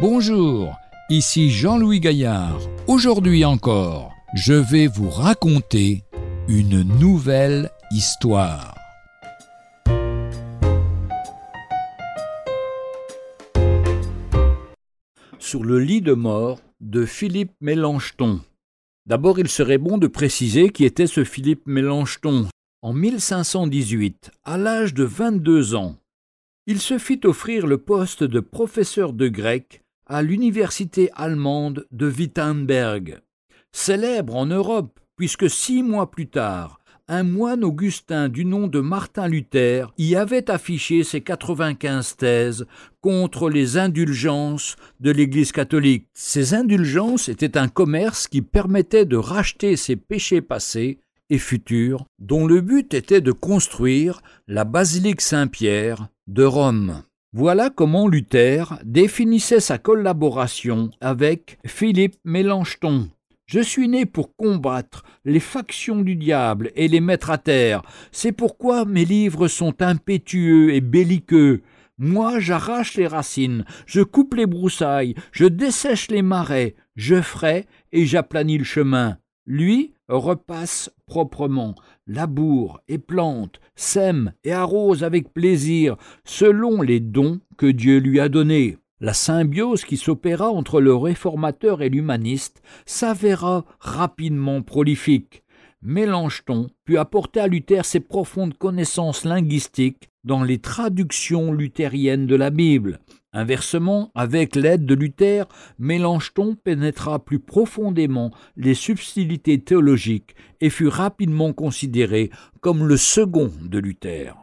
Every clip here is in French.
Bonjour, ici Jean-Louis Gaillard. Aujourd'hui encore, je vais vous raconter une nouvelle histoire. Sur le lit de mort de Philippe Mélenchon. D'abord, il serait bon de préciser qui était ce Philippe Mélenchon. En 1518, à l'âge de 22 ans, il se fit offrir le poste de professeur de grec à l'université allemande de Wittenberg, célèbre en Europe puisque six mois plus tard, un moine augustin du nom de Martin Luther y avait affiché ses 95 thèses contre les indulgences de l'Église catholique. Ces indulgences étaient un commerce qui permettait de racheter ses péchés passés et futurs, dont le but était de construire la basilique Saint-Pierre de Rome. Voilà comment Luther définissait sa collaboration avec Philippe Mélenchon. Je suis né pour combattre les factions du diable et les mettre à terre. C'est pourquoi mes livres sont impétueux et belliqueux. Moi, j'arrache les racines, je coupe les broussailles, je dessèche les marais, je ferai et j'aplanis le chemin. Lui repasse proprement, laboure et plante, sème et arrose avec plaisir, selon les dons que Dieu lui a donnés. La symbiose qui s'opéra entre le réformateur et l'humaniste s'avéra rapidement prolifique. Mélenchon put apporter à Luther ses profondes connaissances linguistiques dans les traductions luthériennes de la Bible. Inversement, avec l'aide de Luther, Mélenchon pénétra plus profondément les subtilités théologiques et fut rapidement considéré comme le second de Luther.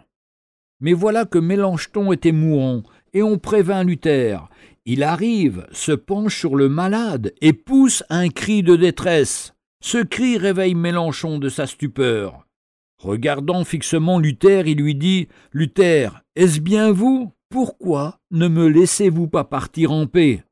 Mais voilà que Mélenchon était mourant, et on prévint Luther. Il arrive, se penche sur le malade et pousse un cri de détresse. Ce cri réveille Mélenchon de sa stupeur. Regardant fixement Luther, il lui dit Luther, est-ce bien vous? Pourquoi ne me laissez-vous pas partir en paix?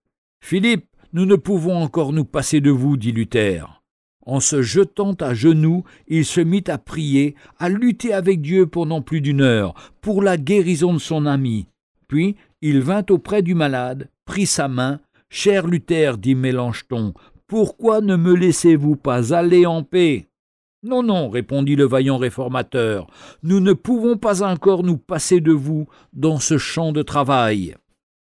Philippe, nous ne pouvons encore nous passer de vous, dit Luther. En se jetant à genoux, il se mit à prier, à lutter avec Dieu pendant plus d'une heure, pour la guérison de son ami. Puis il vint auprès du malade, prit sa main. Cher Luther, dit Mélenchon, pourquoi ne me laissez-vous pas aller en paix? Non, non, répondit le vaillant réformateur, nous ne pouvons pas encore nous passer de vous dans ce champ de travail.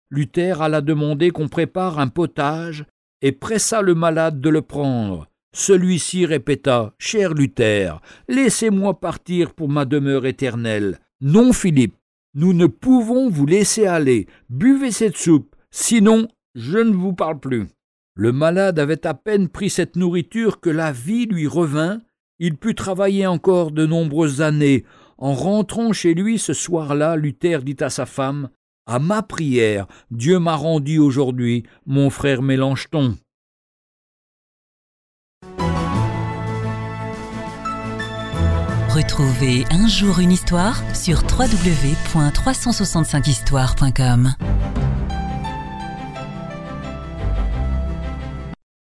Luther alla demander qu'on prépare un potage et pressa le malade de le prendre. Celui-ci répéta Cher Luther, laissez-moi partir pour ma demeure éternelle. Non, Philippe, nous ne pouvons vous laisser aller. Buvez cette soupe, sinon je ne vous parle plus. Le malade avait à peine pris cette nourriture que la vie lui revint. Il put travailler encore de nombreuses années. En rentrant chez lui ce soir-là, Luther dit à sa femme À ma prière, Dieu m'a rendu aujourd'hui mon frère Mélenchon. Retrouvez un jour une histoire sur www.365histoire.com.